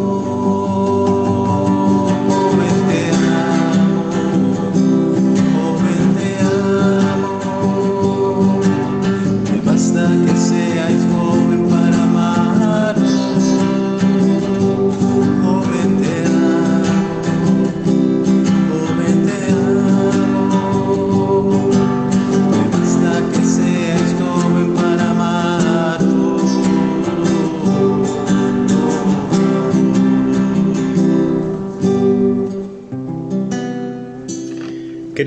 nuestro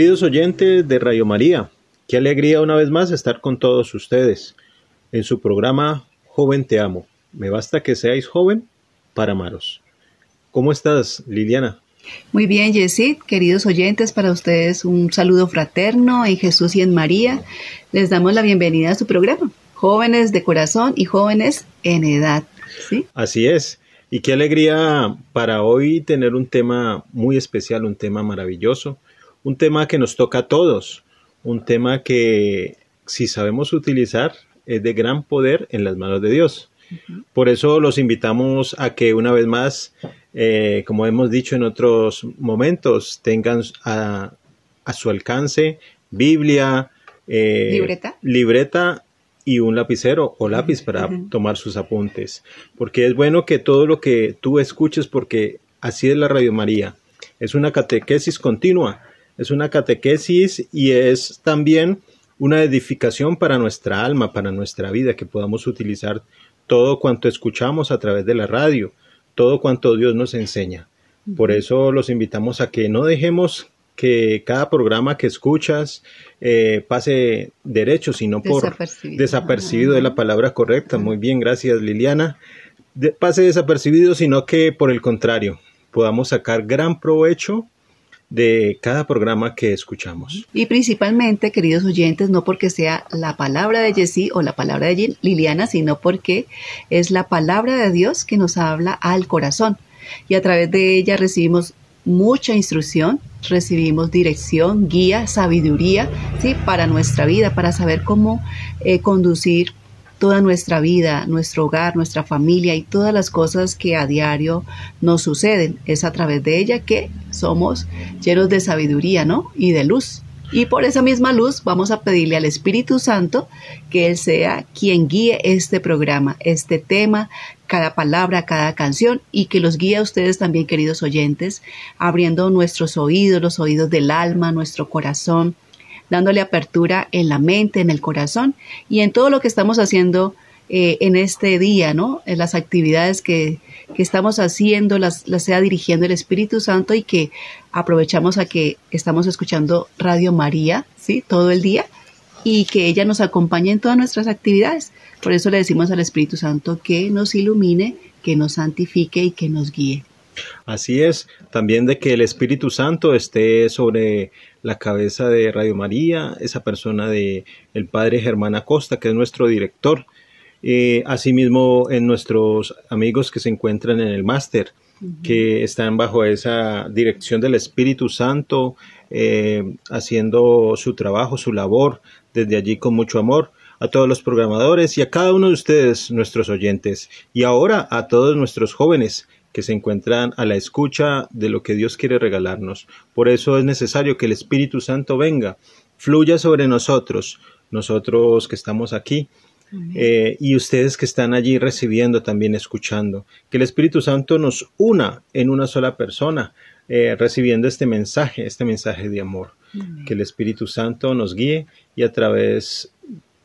Queridos oyentes de Radio María, qué alegría una vez más estar con todos ustedes en su programa Joven Te Amo. Me basta que seáis joven para amaros. ¿Cómo estás, Liliana? Muy bien, Yesid, queridos oyentes, para ustedes un saludo fraterno en Jesús y en María. Les damos la bienvenida a su programa, Jóvenes de Corazón y Jóvenes en Edad. ¿sí? Así es. Y qué alegría para hoy tener un tema muy especial, un tema maravilloso un tema que nos toca a todos, un tema que si sabemos utilizar es de gran poder en las manos de Dios. Por eso los invitamos a que una vez más, eh, como hemos dicho en otros momentos, tengan a, su alcance Biblia, eh, libreta. libreta y un lapicero o lápiz para tomar sus apuntes. Porque es bueno que todo lo que tú escuches, porque así es la Radio María, es una catequesis continua es una catequesis y es también una edificación para nuestra alma, para nuestra vida, que podamos utilizar todo cuanto escuchamos a través de la radio, todo cuanto Dios nos enseña. Por eso los invitamos a que no dejemos que cada programa que escuchas eh, pase derecho, sino por desapercibido, de la palabra correcta. Muy bien, gracias Liliana. pase desapercibido, sino que por el contrario, podamos sacar gran provecho de cada programa que escuchamos. Y principalmente, queridos oyentes, no porque sea la palabra de Jessie o la palabra de Liliana, sino porque es la palabra de Dios que nos habla al corazón. Y a través de ella recibimos mucha instrucción, recibimos dirección, guía, sabiduría, ¿sí? Para nuestra vida, para saber cómo eh, conducir toda nuestra vida, nuestro hogar, nuestra familia y todas las cosas que a diario nos suceden. Es a través de ella que somos llenos de sabiduría, ¿no? Y de luz. Y por esa misma luz vamos a pedirle al Espíritu Santo que Él sea quien guíe este programa, este tema, cada palabra, cada canción y que los guíe a ustedes también, queridos oyentes, abriendo nuestros oídos, los oídos del alma, nuestro corazón, dándole apertura en la mente, en el corazón y en todo lo que estamos haciendo eh, en este día, ¿no? En las actividades que, que estamos haciendo, las, las sea dirigiendo el Espíritu Santo y que aprovechamos a que estamos escuchando Radio María, ¿sí? Todo el día y que ella nos acompañe en todas nuestras actividades. Por eso le decimos al Espíritu Santo que nos ilumine, que nos santifique y que nos guíe. Así es, también de que el Espíritu Santo esté sobre la cabeza de Radio María, esa persona de el Padre Germán Acosta, que es nuestro director, eh, asimismo en nuestros amigos que se encuentran en el máster, que están bajo esa dirección del Espíritu Santo, eh, haciendo su trabajo, su labor, desde allí con mucho amor a todos los programadores y a cada uno de ustedes, nuestros oyentes, y ahora a todos nuestros jóvenes que se encuentran a la escucha de lo que Dios quiere regalarnos. Por eso es necesario que el Espíritu Santo venga, fluya sobre nosotros, nosotros que estamos aquí, eh, y ustedes que están allí recibiendo, también escuchando. Que el Espíritu Santo nos una en una sola persona, eh, recibiendo este mensaje, este mensaje de amor. Que el Espíritu Santo nos guíe y a través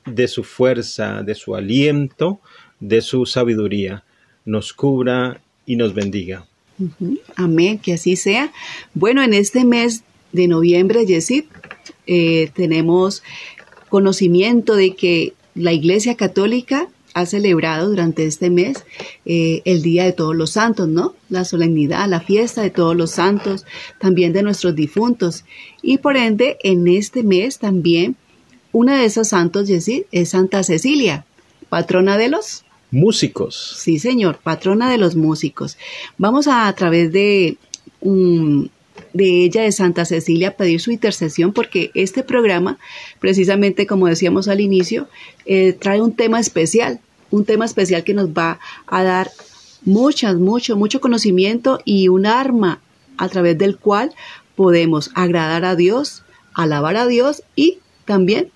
de su fuerza, de su aliento, de su sabiduría, nos cubra y nos bendiga. Amén, que así sea. Bueno, en este mes de noviembre, Yesid, eh, tenemos conocimiento de que la Iglesia Católica ha celebrado durante este mes eh, el Día de Todos los Santos, ¿no? La solemnidad, la fiesta de todos los santos, también de nuestros difuntos. Y por ende, en este mes también, una de esos santos, Yesid, es Santa Cecilia, patrona de los músicos. Sí, señor, patrona de los músicos. Vamos a, a través de, de ella, de Santa Cecilia, pedir su intercesión porque este programa, precisamente como decíamos al inicio, eh, trae un tema especial, un tema especial que nos va a dar muchas, mucho, mucho conocimiento y un arma a través del cual podemos agradar a Dios, alabar a Dios y también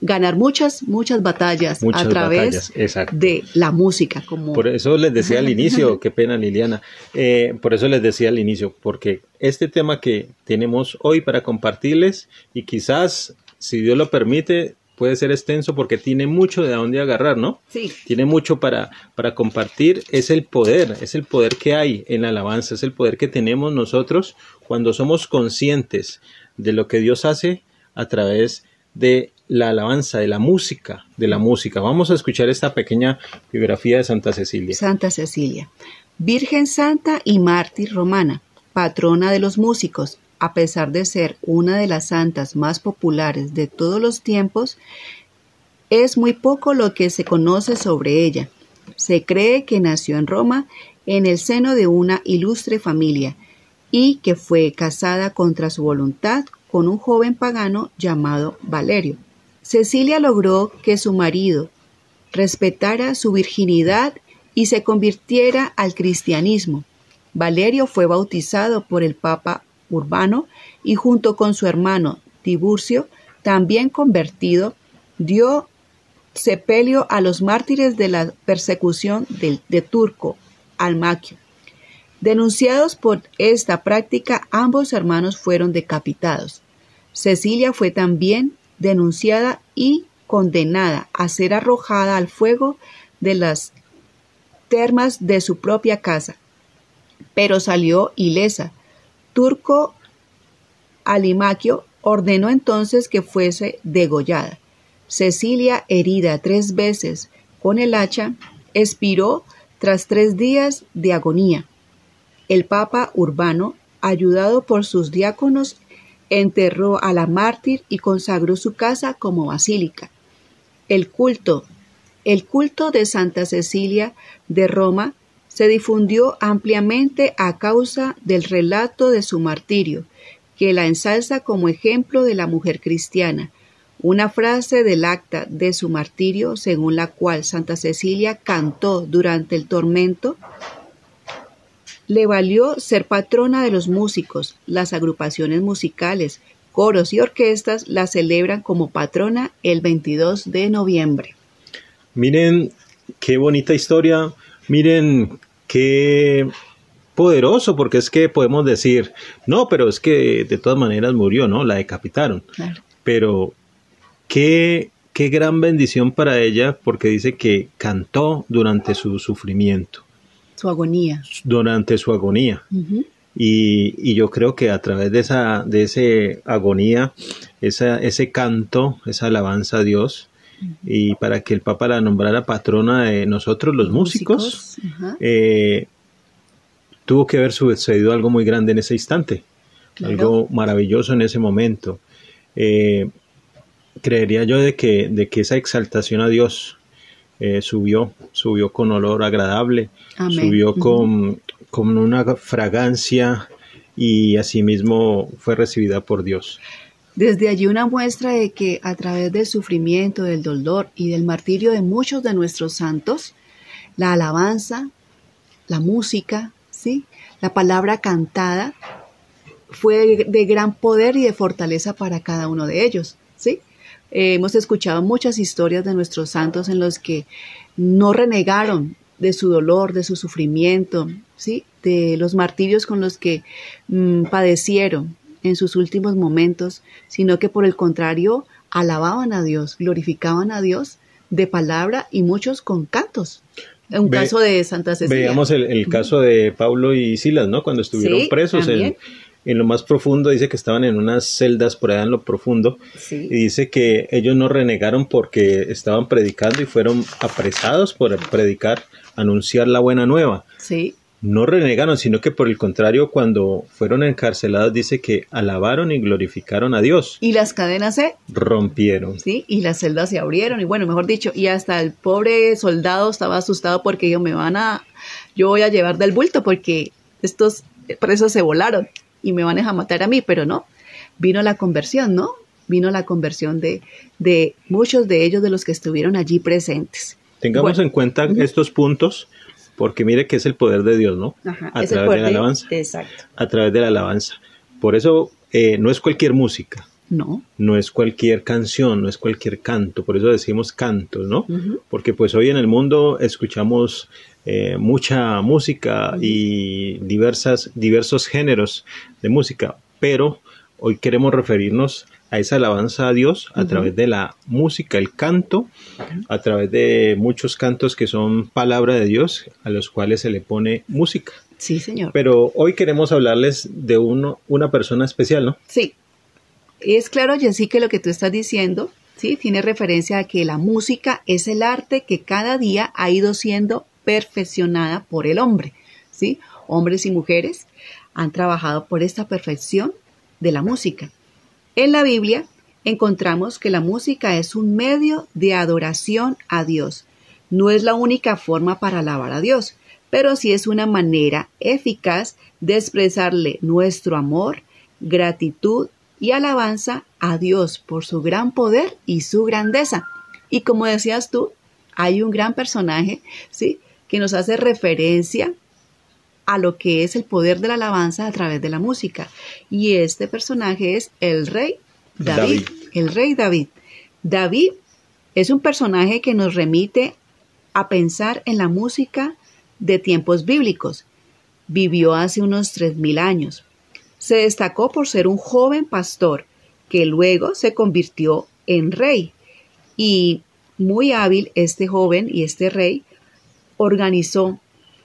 ganar muchas, muchas batallas Muchas a través batallas, de la música. Como Por eso les decía al inicio, qué pena Liliana, eh, por eso les decía al inicio, porque este tema que tenemos hoy para compartirles y quizás, si Dios lo permite, puede ser extenso porque tiene mucho de dónde agarrar, ¿no? Sí. Tiene mucho para, para compartir, es el poder, es el poder que hay en la alabanza, es el poder que tenemos nosotros cuando somos conscientes de lo que Dios hace a través de la alabanza, de la música, de la música. Vamos a escuchar esta pequeña biografía de Santa Cecilia. Santa Cecilia, Virgen Santa y mártir romana, patrona de los músicos, a pesar de ser una de las santas más populares de todos los tiempos, es muy poco lo que se conoce sobre ella. Se cree que nació en Roma en el seno de una ilustre familia y que fue casada contra su voluntad con un joven pagano llamado Valerio. Cecilia logró que su marido respetara su virginidad y se convirtiera al cristianismo. Valerio fue bautizado por el Papa Urbano y junto con su hermano Tiburcio, también convertido, dio sepelio a los mártires de la persecución de, Turco Almaquio. Denunciados por esta práctica, ambos hermanos fueron decapitados. Cecilia fue también denunciada y condenada a ser arrojada al fuego de las termas de su propia casa, pero salió ilesa. Turco Alimaquio ordenó entonces que fuese degollada. Cecilia, herida tres veces con el hacha, expiró tras tres días de agonía. El Papa Urbano, ayudado por sus diáconos, enterró a la mártir y consagró su casa como basílica. El culto, el culto de Santa Cecilia de Roma se difundió ampliamente a causa del relato de su martirio, que la ensalza como ejemplo de la mujer cristiana. Una frase del acta de su martirio, según la cual Santa Cecilia cantó durante el tormento, le valió ser patrona de los músicos. Las agrupaciones musicales, coros y orquestas la celebran como patrona el 22 de noviembre. Miren qué bonita historia, miren qué poderoso, porque es que podemos decir, no, pero es que de todas maneras murió, ¿no? La decapitaron. Claro. Pero qué, qué gran bendición para ella, porque dice que cantó durante su sufrimiento, Su agonía. durante su agonía. Y, y yo creo que a través de esa, de ese agonía, esa, ese canto, esa alabanza a Dios, y para que el Papa la nombrara patrona de nosotros los músicos, eh, tuvo que haber sucedido algo muy grande en ese instante, Claro. algo maravilloso en ese momento. Eh, creería yo de que, de que esa exaltación a Dios eh, subió, subió con olor agradable, Amén. subió con, con una fragancia y asimismo fue recibida por Dios. Desde allí una muestra de que a través del sufrimiento, del dolor y del martirio de muchos de nuestros santos, la alabanza, la música, ¿sí? la palabra cantada fue de, de gran poder y de fortaleza para cada uno de ellos. Eh, hemos escuchado muchas historias de nuestros santos en los que no renegaron de su dolor, de su sufrimiento, ¿sí? de los martirios con los que mm, padecieron en sus últimos momentos, sino que por el contrario alababan a Dios, glorificaban a Dios de palabra y muchos con cantos. Un Ve- caso de Santa Cecilia. Veamos el, el caso de Pablo y Silas, ¿no? Cuando estuvieron Sí, presos en. En lo más profundo, dice que estaban en unas celdas por allá en lo profundo, Sí. y dice que ellos no renegaron porque estaban predicando y fueron apresados por predicar, anunciar la buena nueva. Sí, No renegaron, sino que por el contrario, cuando fueron encarcelados, dice que alabaron y glorificaron a Dios, y las cadenas se, rompieron. sí, y las celdas se abrieron, y bueno, mejor dicho, y hasta el pobre soldado estaba asustado porque dijo, me van a, yo voy a llevar del bulto porque estos presos se volaron y me van a matar a mí, pero no, vino la conversión, ¿no? Vino la conversión de, de muchos de ellos de los que estuvieron allí presentes. Tengamos Bueno. en cuenta estos puntos porque mire que es el poder de Dios, ¿no? Ajá, a es el través poder de la de- alabanza. Exacto. A través de la alabanza. Por eso eh, no es cualquier música, No. no es cualquier canción, no es cualquier canto, por eso decimos cantos, ¿no? Porque pues hoy en el mundo escuchamos eh, mucha música y diversas, diversos géneros de música, pero hoy queremos referirnos a esa alabanza a Dios a través de la música, el canto, a través de muchos cantos que son palabra de Dios, a los cuales se le pone música. Sí, señor. Pero hoy queremos hablarles de uno, una persona especial, ¿no? Sí. Es claro, Jessy, que lo que tú estás diciendo, sí, tiene referencia a que la música es el arte que cada día ha ido siendo perfeccionada por el hombre, sí. Hombres y mujeres han trabajado por esta perfección de la música. En la Biblia encontramos que la música es un medio de adoración a Dios. No es la única forma para alabar a Dios, pero sí es una manera eficaz de expresarle nuestro amor, gratitud y alabanza a Dios por su gran poder y su grandeza. Y como decías tú, hay un gran personaje, ¿sí? Que nos hace referencia a lo que es el poder de la alabanza a través de la música. Y este personaje es el rey David, David. el rey David. David es un personaje que nos remite a pensar en la música de tiempos bíblicos. Vivió hace unos 3.000 años. Se destacó por ser un joven pastor que luego se convirtió en rey. Y muy hábil este joven y este rey organizó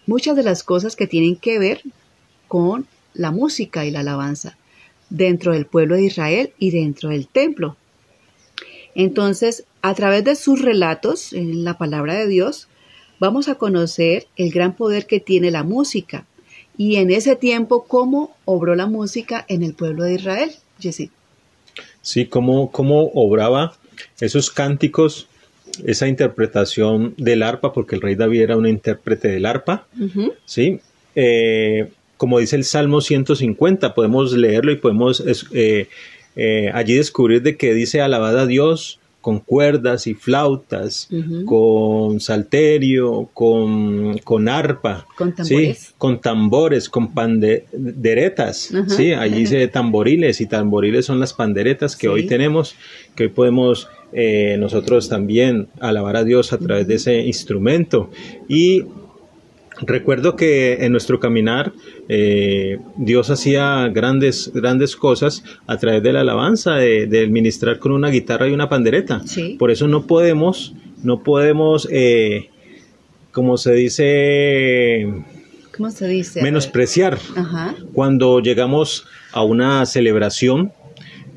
muchas de las cosas que tienen que ver con la música y la alabanza dentro del pueblo de Israel y dentro del templo. Entonces, a través de sus relatos en la palabra de Dios, vamos a conocer el gran poder que tiene la música y en ese tiempo cómo obró la música en el pueblo de Israel. Jessy. Sí, cómo, cómo obraba esos cánticos, esa interpretación del arpa, porque el rey David era un intérprete del arpa. ¿sí? Eh, como dice el Salmo 150, podemos leerlo y podemos eh, eh, allí descubrir de que dice alabad a Dios con cuerdas y flautas, con salterio, con, con arpa, Con tambores. ¿sí? con tambores, con panderetas. ¿sí? allí dice tamboriles y tamboriles son las panderetas que Sí. hoy tenemos, que hoy podemos eh, nosotros también alabar a Dios a través de ese instrumento y Recuerdo que en nuestro caminar eh, Dios hacía grandes, grandes cosas a través de la alabanza, de, de ministrar con una guitarra y una pandereta. Sí. Por eso no podemos, no podemos, eh, como se dice, ¿Cómo se dice? Menospreciar Ajá. cuando llegamos a una celebración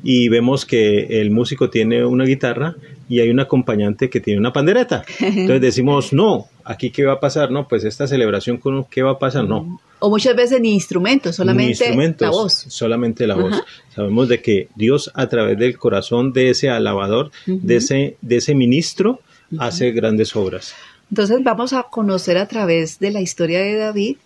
y vemos que el músico tiene una guitarra y hay un acompañante que tiene una pandereta. Entonces decimos, no, aquí qué va a pasar, no, pues esta celebración con qué va a pasar, no. O muchas veces ni instrumentos, solamente Ni instrumentos, la voz. Solamente la voz. Sabemos de que Dios a través del corazón de ese alabador, de ese, de ese ministro, hace grandes obras. Entonces vamos a conocer a través de la historia de David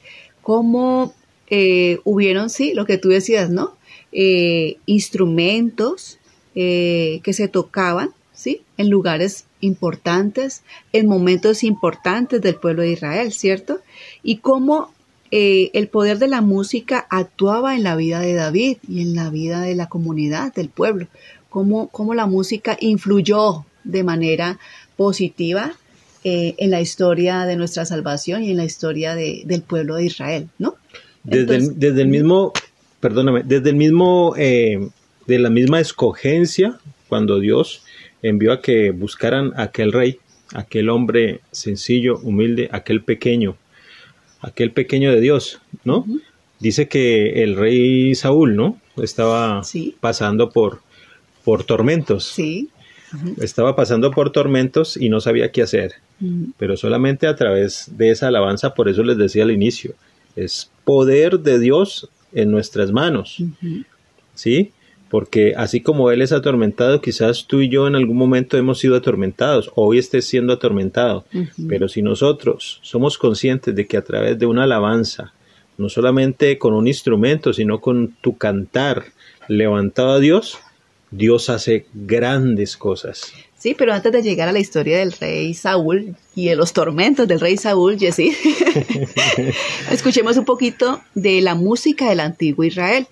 cómo eh, hubieron, sí, lo que tú decías, ¿no? Eh, instrumentos eh, que se tocaban, ¿sí? En lugares importantes, en momentos importantes del pueblo de Israel, ¿cierto? Y cómo eh, el poder de la música actuaba en la vida de David y en la vida de la comunidad, del pueblo. Cómo, cómo la música influyó de manera positiva eh, en la historia de nuestra salvación y en la historia de- del pueblo de Israel, ¿no? Desde, el, desde el mismo, perdóname, desde el mismo, eh, de la misma escogencia, cuando Dios envió a que buscaran a aquel rey, aquel hombre sencillo, humilde, aquel pequeño, aquel pequeño de Dios, ¿no? Dice que el rey Saúl, ¿no? Estaba Sí. pasando por, por tormentos. Sí. Estaba pasando por tormentos y no sabía qué hacer pero solamente a través de esa alabanza, por eso les decía al inicio, es poder de Dios en nuestras manos. ¿sí? Porque así como Él es atormentado, quizás tú y yo en algún momento hemos sido atormentados, hoy estés siendo atormentado, pero si nosotros somos conscientes de que a través de una alabanza, no solamente con un instrumento, sino con tu cantar levantado a Dios, Dios hace grandes cosas. Sí, pero antes de llegar a la historia del rey Saúl y de los tormentos del rey Saúl, Jessy, escuchemos un poquito de la música del antiguo Israel.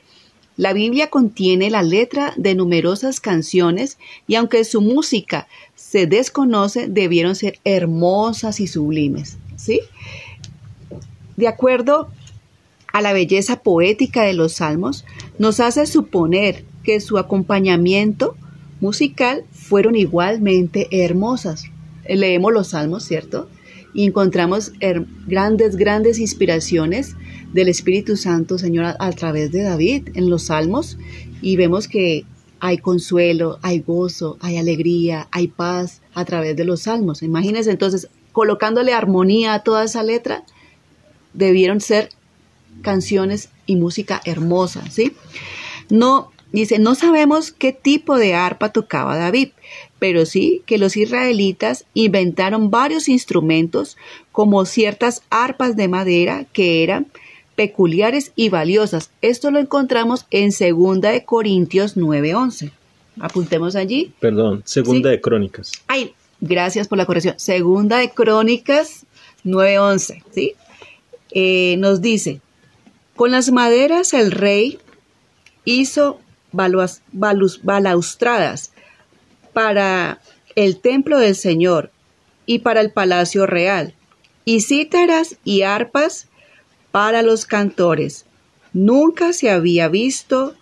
La Biblia contiene la letra de numerosas canciones y aunque su música se desconoce, debieron ser hermosas y sublimes, ¿sí? De acuerdo a la belleza poética de los salmos, nos hace suponer que su acompañamiento musical fueron igualmente hermosas. Leemos los salmos, ¿cierto? Y encontramos grandes, grandes inspiraciones del Espíritu Santo, Señor, a, través de David en los salmos. Y vemos que hay consuelo, hay gozo, hay alegría, hay paz a través de los salmos. Imagínense entonces, colocándole armonía a toda esa letra, debieron ser canciones y música hermosa, ¿sí? No, Dice, no sabemos qué tipo de arpa tocaba David, pero sí que los israelitas inventaron varios instrumentos como ciertas arpas de madera que eran peculiares y valiosas. Esto lo encontramos en 2 de Corintios 9:11. Apuntemos allí. Perdón, Segunda de Crónicas. Ay, gracias por la corrección. Segunda de Crónicas 9:11, ¿sí? Eh, nos dice, con las maderas el rey hizo balaustradas para el templo del Señor y para el palacio real, y cítaras y arpas para los cantores. Nunca se había visto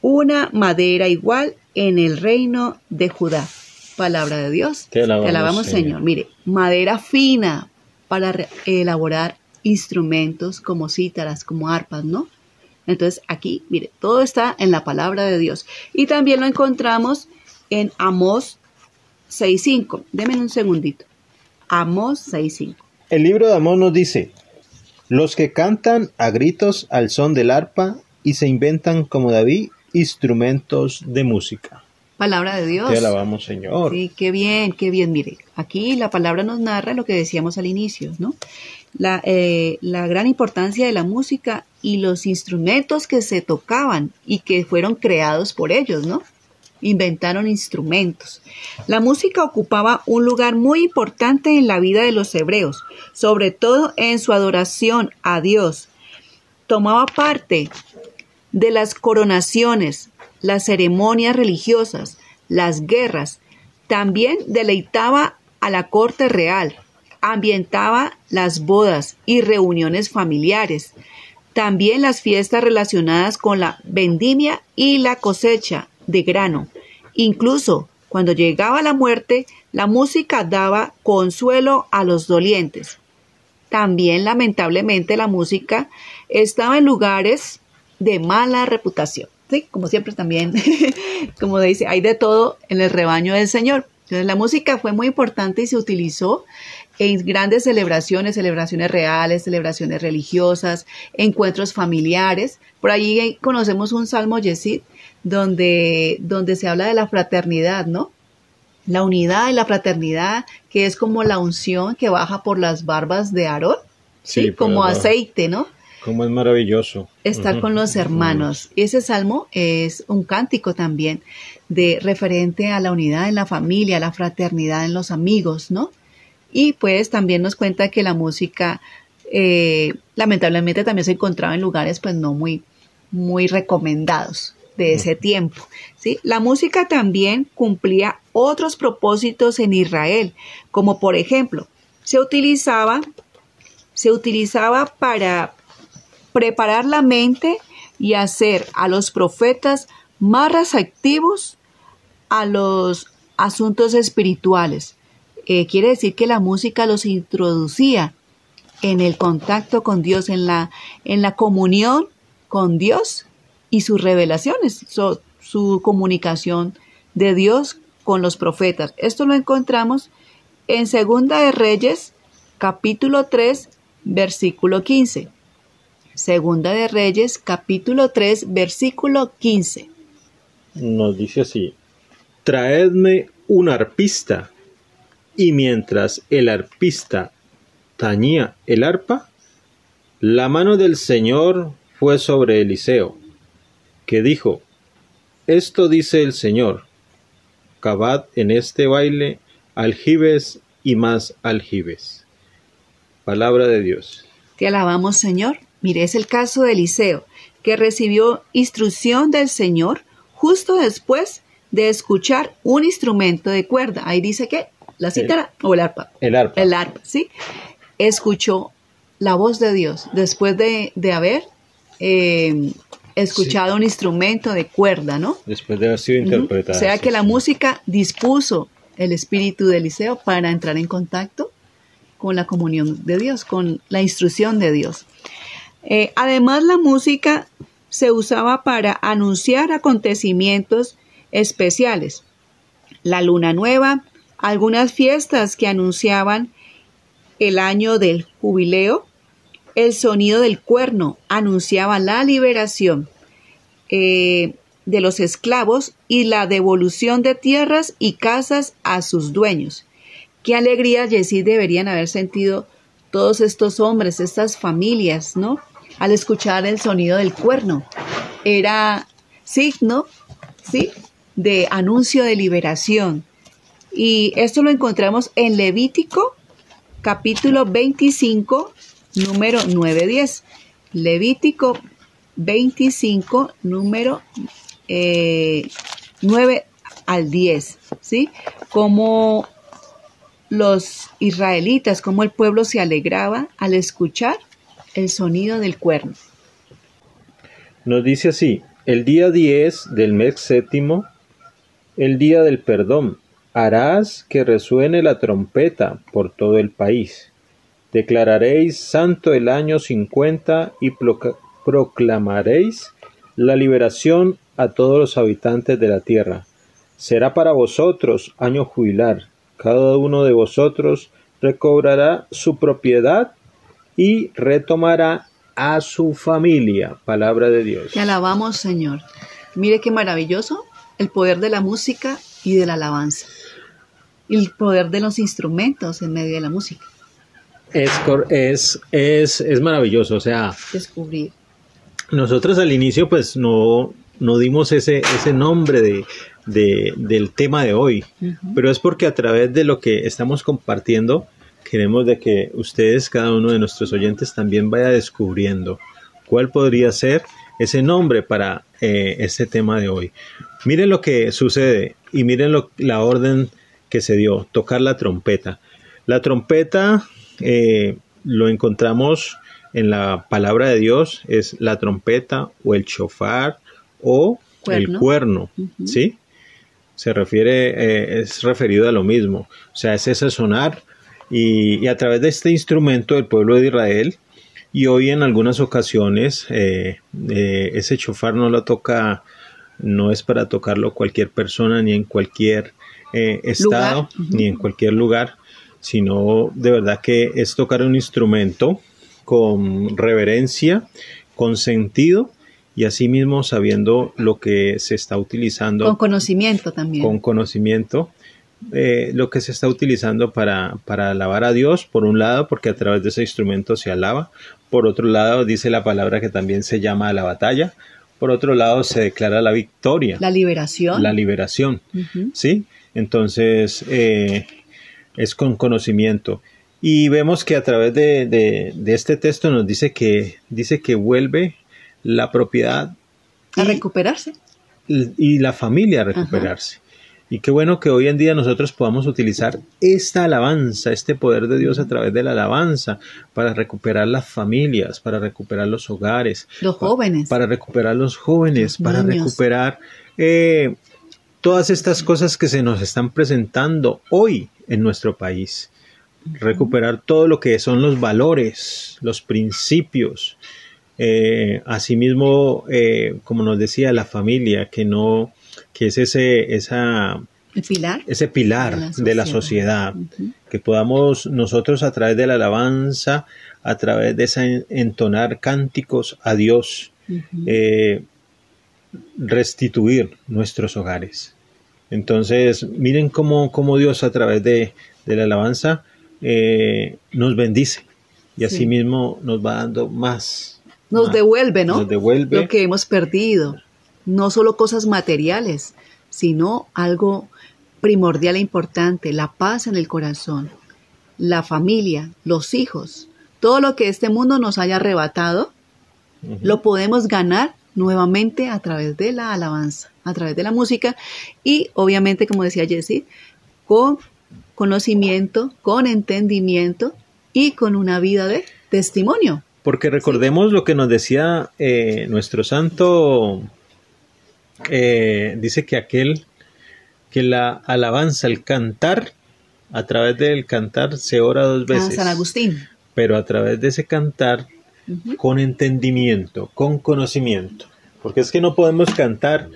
una madera igual en el reino de Judá. Palabra de Dios. Te alabamos, Señor. Mire, madera fina para elaborar instrumentos como cítaras, como arpas, ¿no? Entonces aquí, mire, todo está en la palabra de Dios. Y también lo encontramos en Amós 6.5. Deme un segundito. Amós 6.5. El libro de Amós nos dice, los que cantan a gritos al son del arpa y se inventan como David instrumentos de música. Palabra de Dios. Te alabamos, Señor. Sí, qué bien, qué bien. Mire, aquí la palabra nos narra lo que decíamos al inicio, ¿no? La, eh, la gran importancia de la música y los instrumentos que se tocaban y que fueron creados por ellos, ¿no? Inventaron instrumentos. La música ocupaba un lugar muy importante en la vida de los hebreos, sobre todo en su adoración a Dios. Tomaba parte de las coronaciones, las ceremonias religiosas, las guerras. También deleitaba a la corte real, ambientaba las bodas y reuniones familiares. También las fiestas relacionadas con la vendimia y la cosecha de grano. Incluso cuando llegaba la muerte, la música daba consuelo a los dolientes. También, lamentablemente, la música estaba en lugares de mala reputación. ¿sí? Como siempre también, como dice, hay de todo en el rebaño del Señor. Entonces, la música fue muy importante y se utilizó en grandes celebraciones, celebraciones reales, celebraciones religiosas, encuentros familiares. Por allí conocemos un salmo Yesid donde, donde se habla de la fraternidad, ¿no? La unidad y la fraternidad, que es como la unción que baja por las barbas de Aarón, sí, como aceite, ¿no? Como es maravilloso. Estar con los hermanos. Y ese salmo es un cántico también de referente a la unidad en la familia, a la fraternidad en los amigos, ¿no? Y pues también nos cuenta que la música eh, lamentablemente también se encontraba en lugares pues no muy, muy recomendados de ese tiempo. ¿sí? La música también cumplía otros propósitos en Israel, como por ejemplo, se utilizaba, se utilizaba para preparar la mente y hacer a los profetas más receptivos a los asuntos espirituales. Eh, quiere decir que la música los introducía en el contacto con Dios, en la, en la comunión con Dios y sus revelaciones, su comunicación de Dios con los profetas. Esto lo encontramos en Segunda de Reyes, capítulo 3, versículo 15. Segunda de Reyes, capítulo 3, versículo 15. Nos dice así, traedme un arpista y mientras el arpista tañía el arpa, la mano del Señor fue sobre Eliseo, que dijo, Esto dice el Señor, acabad en este baile aljibes y más aljibes. Palabra de Dios. Te alabamos, Señor. Mire, es el caso de Eliseo, que recibió instrucción del Señor justo después de escuchar un instrumento de cuerda. Ahí dice que la cítara o el arpa. El arpa. El arpa, ¿sí? Escuchó la voz de Dios después de, de haber eh, escuchado un instrumento de cuerda, ¿no? Después de haber sido interpretada. O sea que sí, la sí. música dispuso el espíritu de Eliseo para entrar en contacto con la comunión de Dios, con la instrucción de Dios. Eh, además, la música se usaba para anunciar acontecimientos especiales. La luna nueva, algunas fiestas que anunciaban el año del jubileo, el sonido del cuerno anunciaba la liberación eh, de los esclavos y la devolución de tierras y casas a sus dueños. Qué alegría, Jesí, deberían haber sentido todos estos hombres, estas familias, ¿no? Al escuchar el sonido del cuerno. Era signo, ¿sí? De anuncio de liberación. Y esto lo encontramos en Levítico, capítulo 25, número 9-10. Levítico 25, número eh, 9 al 10, ¿sí? Como los israelitas, como el pueblo se alegraba al escuchar el sonido del cuerno. Nos dice así, el día 10 del mes séptimo, el día del perdón, harás que resuene la trompeta por todo el país. Declararéis santo el año 50 y proclamaréis la liberación a todos los habitantes de la tierra. Será para vosotros año jubilar. Cada uno de vosotros recobrará su propiedad y retomará a su familia. Palabra de Dios. Te alabamos, Señor. Mire qué maravilloso el poder de la música y de la alabanza. El poder de los instrumentos en medio de la música. Es, es, es, es maravilloso. O sea, Descubrir. nosotros al inicio pues no, no dimos ese, ese nombre de, de- del tema de hoy, pero es porque a través de lo que estamos compartiendo queremos de que ustedes, cada uno de nuestros oyentes también vaya descubriendo cuál podría ser ese nombre para eh, este tema de hoy. Miren lo que sucede y miren lo- la orden que se dio, tocar la trompeta. La trompeta eh, lo encontramos en la palabra de Dios, es la trompeta o el chofar o el Cuerno. ¿sí? Se refiere, eh, es referido a lo mismo, o sea, es ese sonar y, y a través de este instrumento el pueblo de Israel y hoy en algunas ocasiones eh, eh, ese chofar no lo toca, no es para tocarlo cualquier persona ni en cualquier eh, estado ni en cualquier lugar, sino de verdad que es tocar un instrumento con reverencia, con sentido y asimismo sabiendo lo que se está utilizando Con conocimiento también. con conocimiento eh, lo que se está utilizando para, para alabar a Dios, por un lado, porque a través de ese instrumento se alaba, por otro lado, dice la palabra que también se llama a la batalla, por otro lado, se declara la victoria, la liberación. la liberación. ¿sí? Entonces, eh, es con conocimiento. Y vemos que a través de, de- de este texto nos dice que, dice que vuelve la propiedad A y- recuperarse. y la familia a recuperarse. Y qué bueno que hoy en día nosotros podamos utilizar esta alabanza, este poder de Dios a través de la alabanza, para recuperar las familias, para recuperar los hogares, Los jóvenes. para recuperar los jóvenes, Los para niños. recuperar eh, todas estas cosas que se nos están presentando hoy en nuestro país. Recuperar todo lo que son los valores, los principios, eh, asimismo, eh, como nos decía la familia, que no, que es ese, esa, El pilar. ese pilar De la de la sociedad. que podamos nosotros a través de la alabanza, a través de esa en- entonar cánticos a Dios, eh, restituir nuestros hogares. Entonces, miren cómo, cómo Dios a través de, de la alabanza eh, nos bendice y Sí. asimismo nos va dando más. Nos más. devuelve, ¿no? Nos devuelve. Lo que hemos perdido. No solo cosas materiales, sino algo primordial e importante, la paz en el corazón, la familia, los hijos, todo lo que este mundo nos haya arrebatado, lo podemos ganar nuevamente a través de la alabanza, a través de la música y obviamente, como decía Jessie, con conocimiento, con entendimiento y con una vida de testimonio. Porque recordemos lo que nos decía eh, nuestro santo, eh, dice que aquel que la alabanza, el cantar, a través del cantar se ora dos Ah, veces, San Agustín. pero a través de ese cantar Con entendimiento, con conocimiento. Porque es que no podemos cantar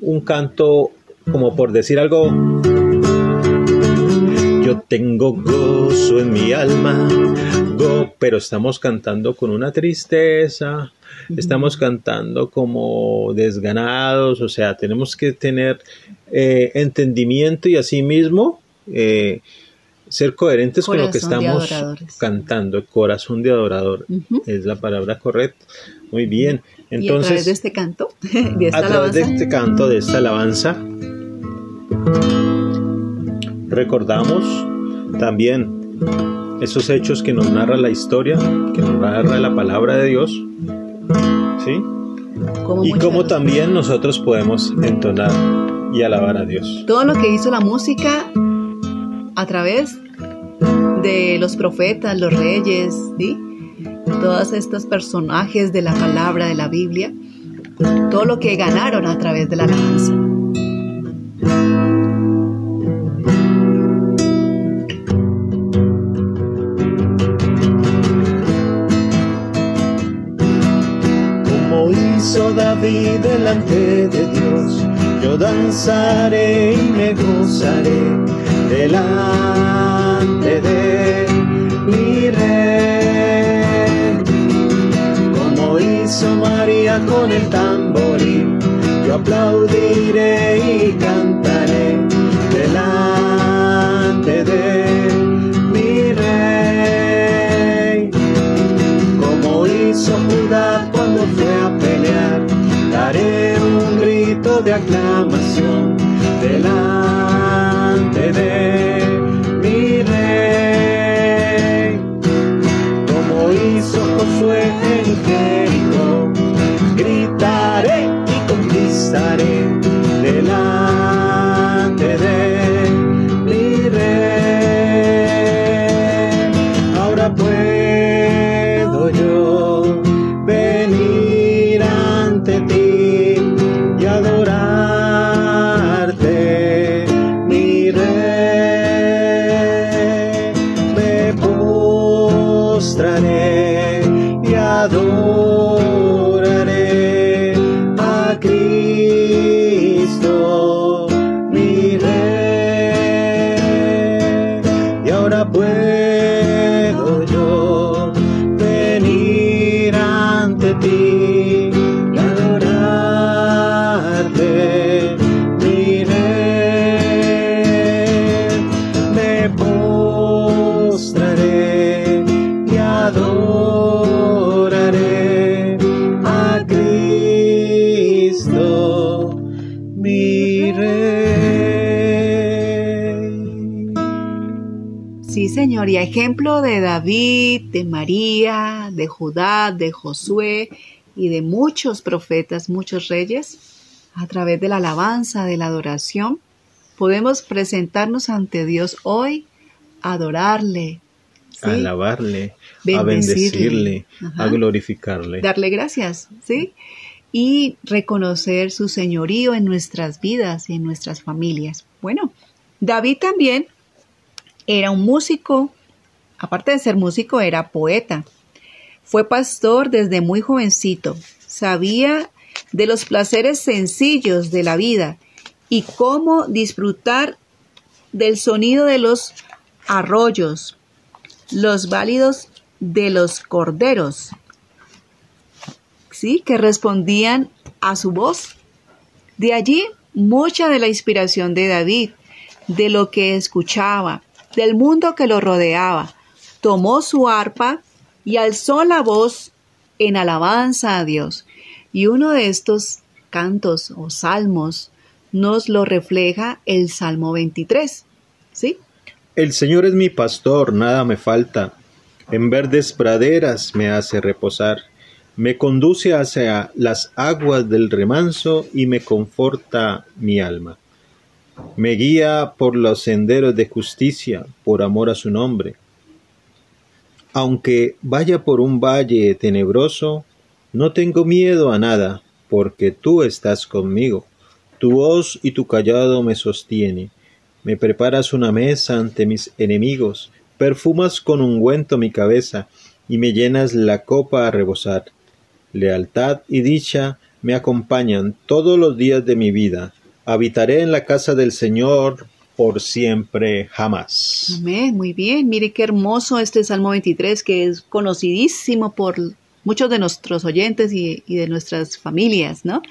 un canto como por decir algo. Yo tengo gozo en mi alma, go, pero estamos cantando con una tristeza, estamos cantando como desganados, o sea, tenemos que tener eh, entendimiento y asimismo eh, ser coherentes con lo que estamos cantando, corazón de adorador es la palabra correcta. Muy bien. y a través Entonces, de este canto, de esta a través de alabanza, este canto, de esta alabanza, recordamos también esos hechos que nos narra la historia, que nos narra la palabra de Dios, ¿sí? como Y cómo también nosotros podemos entonar y alabar a Dios. todo lo que hizo la música a través de los profetas, los reyes, ¿sí? todos estos personajes de la palabra de la Biblia, todo lo que ganaron a través de la alabanza. Como hizo David delante de Dios, yo danzaré y me gozaré delante de mi rey. Como hizo María con el tamboril, yo aplaudiré y cantaré delante de mi rey como hizo Judá cuando fue a pelear. Daré un grito de aclamación delante Señor, y a ejemplo de David, de María, de Judá, de Josué y de muchos profetas, muchos reyes, a través de la alabanza, de la adoración, podemos presentarnos ante Dios hoy, adorarle, ¿sí? A alabarle, a Bendecirle. bendecirle, Ajá. a glorificarle. darle gracias, ¿sí? Y reconocer su señorío en nuestras vidas y en nuestras familias. Bueno, David también era un músico, aparte de ser músico, era poeta. Fue pastor desde muy jovencito. Sabía de los placeres sencillos de la vida y cómo disfrutar del sonido de los arroyos, los válidos de los corderos, ¿sí? que respondían a su voz. De allí mucha de la inspiración de David, de lo que escuchaba, del mundo que lo rodeaba. Tomó su arpa y alzó la voz en alabanza a Dios. Y uno de estos cantos o salmos nos lo refleja el Salmo 23. ¿Sí? El Señor es mi pastor, nada me falta. En verdes praderas me hace reposar. Me conduce hacia las aguas del remanso y me conforta mi alma. Me guía por los senderos de justicia, por amor a su nombre. Aunque vaya por un valle tenebroso, no tengo miedo a nada, porque tú estás conmigo. Tu voz y tu callado me sostiene. Me preparas una mesa ante mis enemigos, perfumas con ungüento mi cabeza, y me llenas la copa a rebosar. Lealtad y dicha me acompañan todos los días de mi vida. Habitaré en la casa del Señor por siempre jamás. Amén, muy bien. Mire qué hermoso este Salmo 23 que es conocidísimo por muchos de nuestros oyentes y, y, de nuestras familias, ¿no?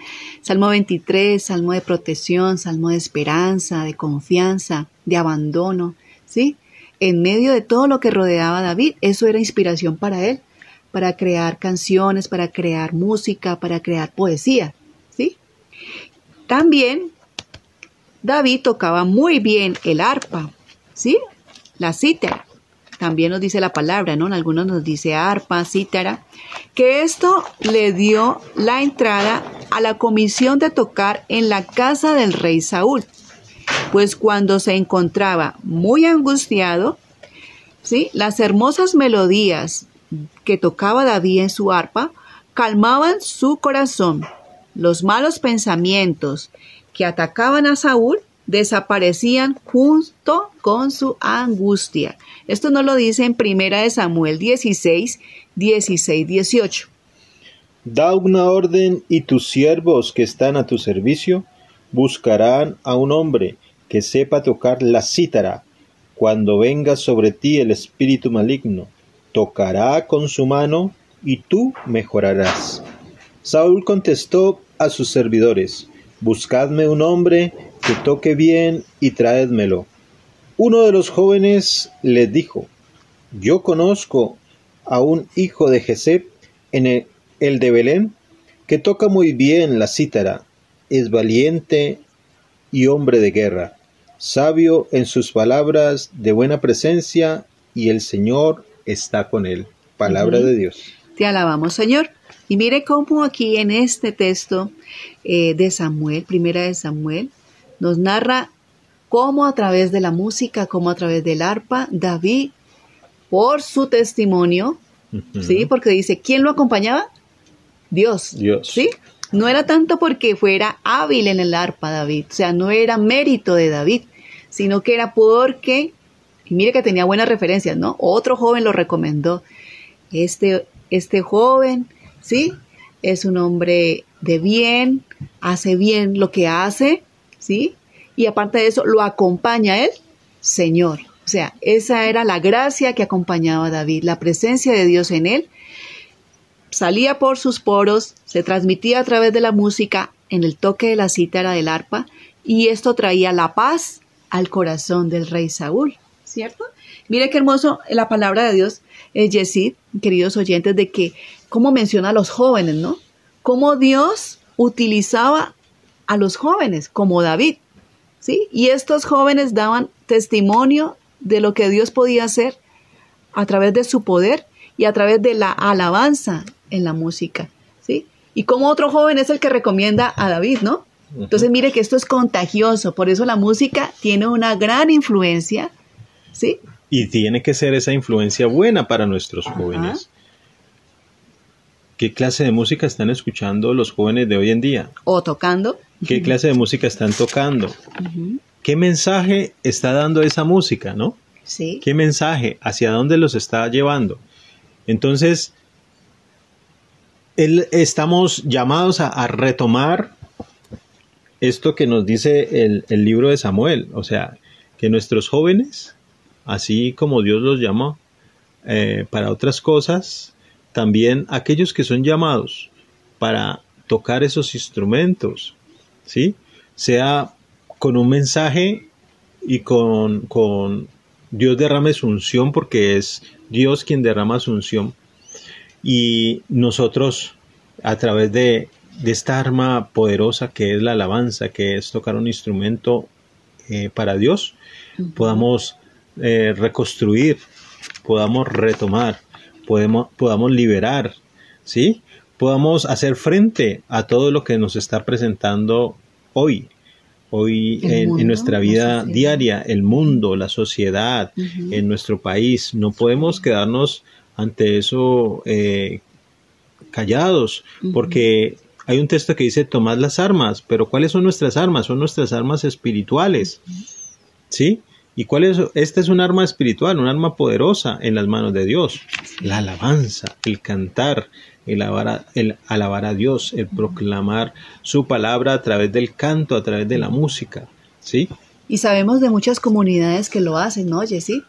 Salmo 23, salmo de protección, salmo de esperanza, de confianza, de abandono, ¿sí? En medio de todo lo que rodeaba a David, eso era inspiración para él, para crear canciones, para crear música, para crear poesía, ¿sí? También David tocaba muy bien el arpa, ¿sí? La cítara también nos dice la palabra, ¿no? En algunos nos dice arpa, cítara, que esto le dio la entrada a la comisión de tocar en la casa del rey Saúl. Pues cuando se encontraba muy angustiado, ¿sí? Las hermosas melodías que tocaba David en su arpa calmaban su corazón. Los malos pensamientos que atacaban a Saúl desaparecían junto con su angustia. Esto no lo dice en Primera de Samuel 16, 16, 18. Da una orden y tus siervos que están a tu servicio buscarán a un hombre que sepa tocar la cítara. Cuando venga sobre ti el espíritu maligno, tocará con su mano y tú mejorarás. Saúl contestó a sus servidores, Buscadme un hombre que toque bien y traédmelo. Uno de los jóvenes les dijo, Yo conozco a un hijo de Jesep en el, el de Belén, que toca muy bien la cítara, es valiente y hombre de guerra, sabio en sus palabras, de buena presencia, y el Señor está con él. Palabra de Dios. Te alabamos, Señor. Y mire cómo aquí en este texto eh, de Samuel, primera de Samuel, nos narra cómo a través de la música, cómo a través del arpa, David, por su testimonio. ¿sí? Porque dice, ¿quién lo acompañaba? Dios. Dios. ¿Sí? No era tanto porque fuera hábil en el arpa David, o sea, no era mérito de David, sino que era porque, y mire que tenía buenas referencias, ¿no? Otro joven lo recomendó. Este, este joven, ¿sí? Es un hombre de bien, hace bien lo que hace, ¿sí? Y aparte de eso, lo acompaña él, Señor. O sea, esa era la gracia que acompañaba a David, la presencia de Dios en él. Salía por sus poros, se transmitía a través de la música, en el toque de la cítara del arpa, y esto traía la paz al corazón del rey Saúl, ¿cierto? Mire qué hermoso la palabra de Dios, eh, Yesid, queridos oyentes, de que, cómo menciona a los jóvenes, ¿no? Cómo Dios utilizaba a los jóvenes, como David, ¿sí? Y estos jóvenes daban testimonio de lo que Dios podía hacer a través de su poder y a través de la alabanza en la música, ¿sí? Y como otro joven es el que recomienda a David, ¿no? Entonces mire que esto es contagioso, por eso la música tiene una gran influencia, ¿sí? Y tiene que ser esa influencia buena para nuestros jóvenes. ¿Qué clase de música están escuchando los jóvenes de hoy en día? O tocando. ¿Qué clase de música están tocando? ¿Qué mensaje está dando esa música, no? Sí. ¿Qué mensaje? ¿Hacia dónde los está llevando? Entonces, estamos llamados a, a retomar esto que nos dice el, el libro de Samuel, o sea, que nuestros jóvenes, así como Dios los llamó eh, para otras cosas, también aquellos que son llamados para tocar esos instrumentos, ¿sí? Sea con un mensaje y con, con Dios derrame su unción porque es Dios quien derrama su unción y nosotros a través de de esta arma poderosa que es la alabanza, que es tocar un instrumento eh, para Dios, podamos eh, reconstruir, podamos retomar, podemos, podamos liberar, ¿sí? Podamos hacer frente a todo lo que nos está presentando hoy, hoy en, nuestra vida diaria, el mundo, la sociedad, en nuestro país. No podemos quedarnos ante eso eh, callados, porque hay un texto que dice, tomad las armas, pero ¿cuáles son nuestras armas? Son nuestras armas espirituales. ¿Sí? ¿Y cuál es? Esta es un arma espiritual, un arma poderosa en las manos de Dios. La alabanza, el cantar, el alabar, a, el alabar a Dios, el proclamar su palabra a través del canto, a través de la música. ¿Sí? Y sabemos de muchas comunidades que lo hacen, ¿no, Jessy?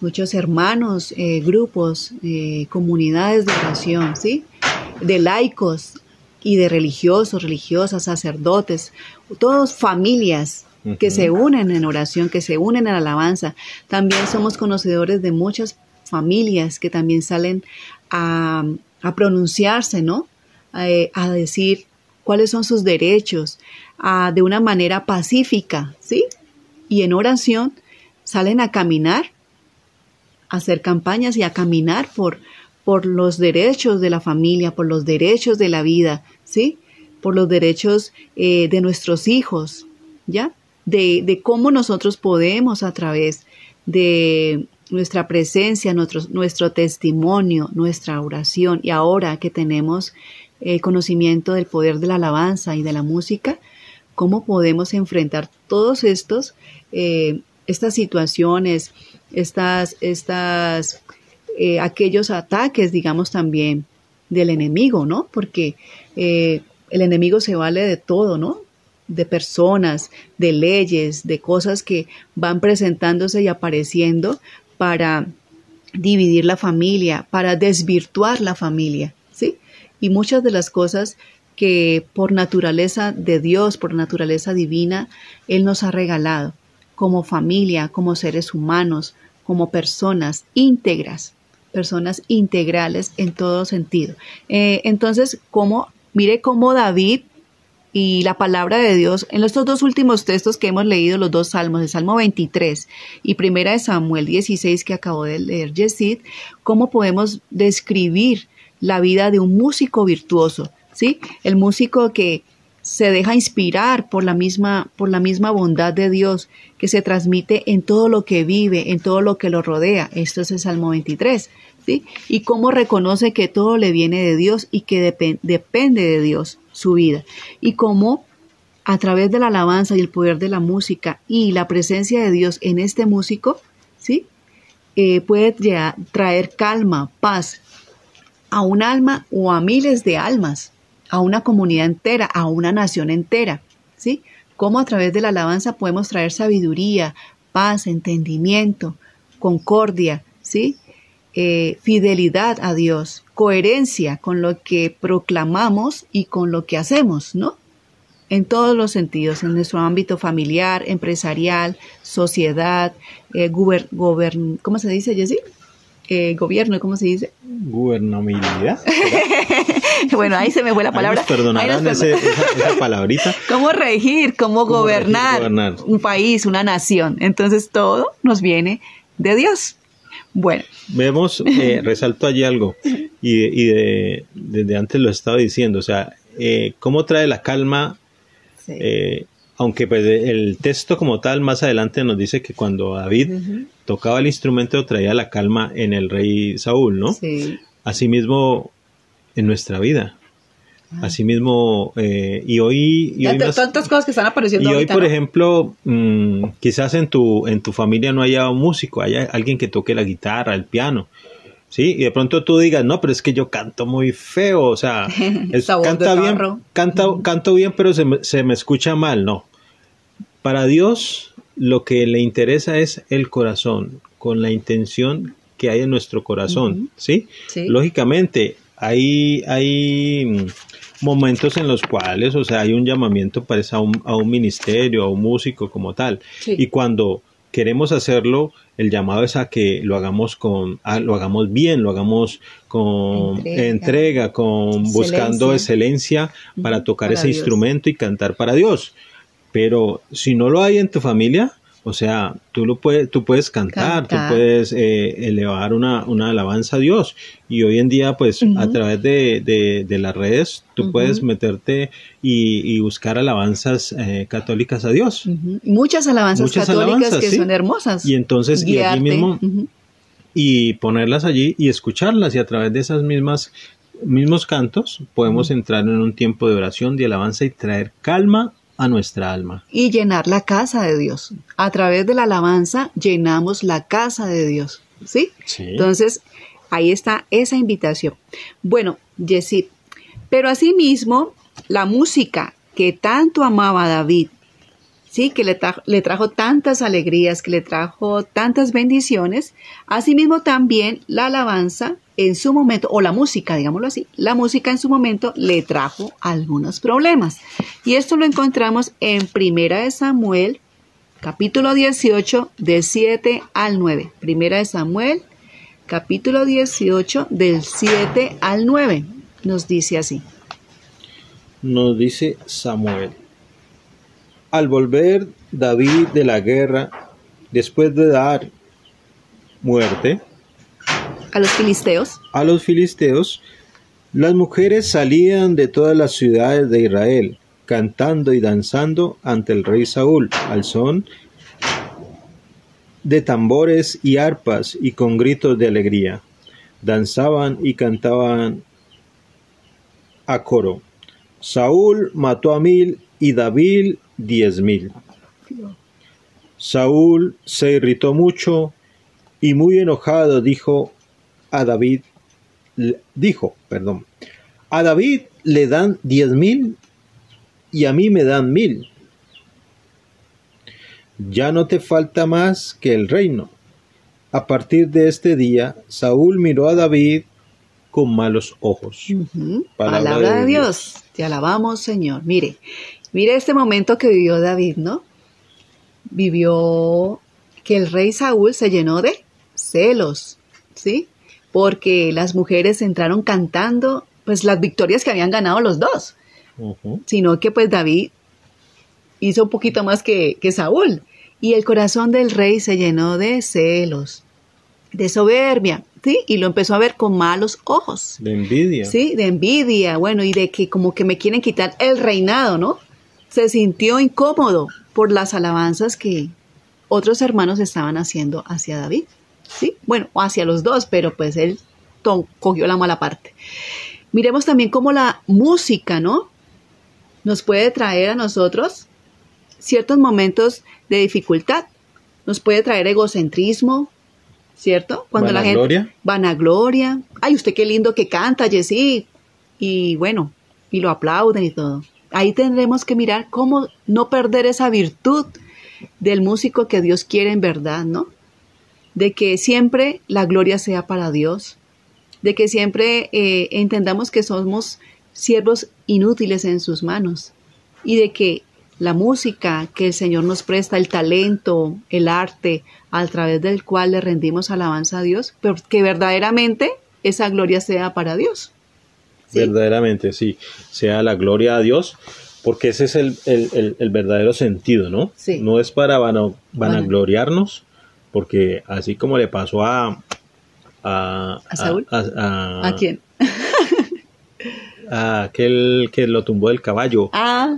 Muchos hermanos, eh, grupos, eh, comunidades de oración, ¿sí? De laicos y de religiosos, religiosas, sacerdotes, todos familias que se unen en oración, que se unen en alabanza. También somos conocedores de muchas familias que también salen a, a pronunciarse, ¿no? Eh, a decir cuáles son sus derechos, a- de una manera pacífica, ¿sí? Y en oración salen a caminar, a hacer campañas y a caminar por, por los derechos de la familia, por los derechos de la vida, ¿sí? Por los derechos eh, de nuestros hijos, ¿ya? De, cómo nosotros podemos a través de nuestra presencia, nuestro, testimonio, nuestra oración y ahora que tenemos conocimiento del poder de la alabanza y de la música, cómo podemos enfrentar todos estos, eh, estas situaciones, estas, estas, eh, aquellos ataques, digamos también, del enemigo, ¿no? Porque eh, el enemigo se vale de todo, ¿no? De personas, de leyes, de cosas que van presentándose y apareciendo para dividir la familia, para desvirtuar la familia, ¿sí? Y muchas de las cosas que por naturaleza de Dios, por naturaleza divina, Él nos ha regalado como familia, como seres humanos, como personas íntegras, personas integrales en todo sentido. Eh, entonces, como, mire cómo David y la palabra de Dios en estos dos últimos textos que hemos leído, los dos salmos, el Salmo 23 y primera de Samuel 16 que acabó de leer Yesid, cómo podemos describir la vida de un músico virtuoso, ¿sí? El músico que se deja inspirar por la misma por la misma bondad de Dios que se transmite en todo lo que vive, en todo lo que lo rodea. Esto es el Salmo 23, ¿sí? Y cómo reconoce que todo le viene de Dios y que depen- depende de Dios su vida. Y cómo a través de la alabanza y el poder de la música y la presencia de Dios en este músico, ¿sí? Eh, puede traer calma, paz a un alma o a miles de almas, a una comunidad entera, a una nación entera, ¿sí? Cómo a través de la alabanza podemos traer sabiduría, paz, entendimiento, concordia, ¿sí? Eh, fidelidad a Dios, coherencia con lo que proclamamos y con lo que hacemos, ¿no? En todos los sentidos, en nuestro ámbito familiar, empresarial, sociedad, eh, guber- gobern- ¿cómo se dice, Jessy? Eh, gobierno, ¿cómo se dice? Gubernabilidad. bueno, ahí se me fue la Ahí palabra. nos perdonarán Ahí nos ese- perdon- esa, esa palabrita. ¿Cómo regir? ¿Cómo, ¿Cómo regir, gobernar, gobernar? un país, una nación? Entonces todo nos viene de Dios. Bueno, Vemos, eh, resalto allí algo, y, de- y de- desde antes lo estaba diciendo, o sea, eh, cómo trae la calma, sí. eh, aunque pues, el texto como tal más adelante nos dice que cuando David tocaba el instrumento traía la calma en el rey Saúl, ¿no? Sí. Asimismo en nuestra vida. Asimismo, eh, y hoy, y hoy más- tantas cosas que están apareciendo y hoy, por ¿no? ejemplo, mm, quizás en tu, en tu familia no haya un músico, haya alguien que toque la guitarra, el piano. ¿Sí? Y de pronto tú digas, no, pero es que yo canto muy feo, o sea, es- canta bien, canta, canto bien, pero se me, se me escucha mal, no. Para Dios lo que le interesa es el corazón, con la intención que hay en nuestro corazón. ¿sí? Sí. Lógicamente, hay, hay mm, momentos en los cuales, o sea, hay un llamamiento para esa- a un, a un ministerio, a un músico como tal. Sí. Y cuando queremos hacerlo, el llamado es a que lo hagamos con, lo hagamos bien, lo hagamos con Entrega. entrega, con buscando excelencia para tocar para ese Dios. instrumento y cantar para Dios. Pero si no lo hay en tu familia, o sea, tú lo puedes, tú puedes cantar, Cantar. tú puedes eh, elevar una, una alabanza a Dios. Y hoy en día, pues, a través de, de- de las redes, tú puedes meterte y, y buscar alabanzas eh, católicas a Dios. Muchas alabanzas Muchas católicas alabanzas, que sí. son hermosas. Y entonces, y allí mismo, y ponerlas allí y escucharlas y a través de esas mismas mismos cantos podemos entrar en un tiempo de oración, de alabanza y traer calma a nuestra alma. y llenar la casa de Dios. A través de la alabanza llenamos la casa de Dios. ¿Sí? Sí. Entonces, ahí está esa invitación. Bueno, Yesid, pero asimismo, la música que tanto amaba David, sí, que le, tra- le trajo tantas alegrías, que le trajo tantas bendiciones, asimismo también la alabanza en su momento, o la música, digámoslo así, la música en su momento le trajo algunos problemas. Y esto lo encontramos en Primera de Samuel, capítulo 18, de 7 al 9. Primera de Samuel, capítulo 18, del 7 al 9. Nos dice así. Nos dice Samuel. Al volver David de la guerra, después de dar muerte A los filisteos, a los filisteos, las mujeres salían de todas las ciudades de Israel, cantando y danzando ante el rey Saúl, al son de tambores y arpas y con gritos de alegría. Danzaban y cantaban a coro. Saúl mató a mil y David diez mil. Saúl se irritó mucho y muy enojado dijo a David, dijo, perdón, a David le dan diez mil y a mí me dan mil. Ya no te falta más que el reino. A partir de este día, Saúl miró a David con malos ojos. Palabra palabra, de de Dios. Te alabamos, Señor. Mire, mire este momento que vivió David, ¿no? Vivió que el rey Saúl se llenó de celos, ¿sí? Porque las mujeres entraron cantando, pues las victorias que habían ganado los dos. Sino que pues David hizo un poquito más que, que Saúl. Y el corazón del rey se llenó de celos, de soberbia, ¿sí? Y lo empezó a ver con malos ojos, De envidia. ¿sí? De envidia, bueno, y de que como que me quieren quitar el reinado, ¿no? Se sintió incómodo por las alabanzas que otros hermanos estaban haciendo hacia David, ¿sí? Bueno, o hacia los dos, pero pues él cogió la mala parte. Miremos también cómo la música, ¿no? Nos puede traer a nosotros ciertos momentos de dificultad. Nos puede traer egocentrismo, ¿cierto? Cuando la Vanagloria. gente vanagloria. Ay, usted qué lindo que canta, Jessy. Y bueno, y lo aplauden y todo. Ahí tendremos que mirar cómo no perder esa virtud del músico que Dios quiere en verdad, ¿no? De que siempre la gloria sea para Dios, de que siempre eh, entendamos que somos siervos inútiles en sus manos y de que la música que el Señor nos presta, el talento, el arte, a través del cual le rendimos alabanza a Dios, pero que verdaderamente esa gloria sea para Dios. ¿sí? Verdaderamente, sí. Sea la gloria a Dios, porque ese es el, el- el- el verdadero sentido, ¿no? Sí. No es para vano- vanagloriarnos, porque así como le pasó a... ¿A, ¿A Saúl? A, a- ¿A quién? a aquel que lo tumbó del caballo. Ah,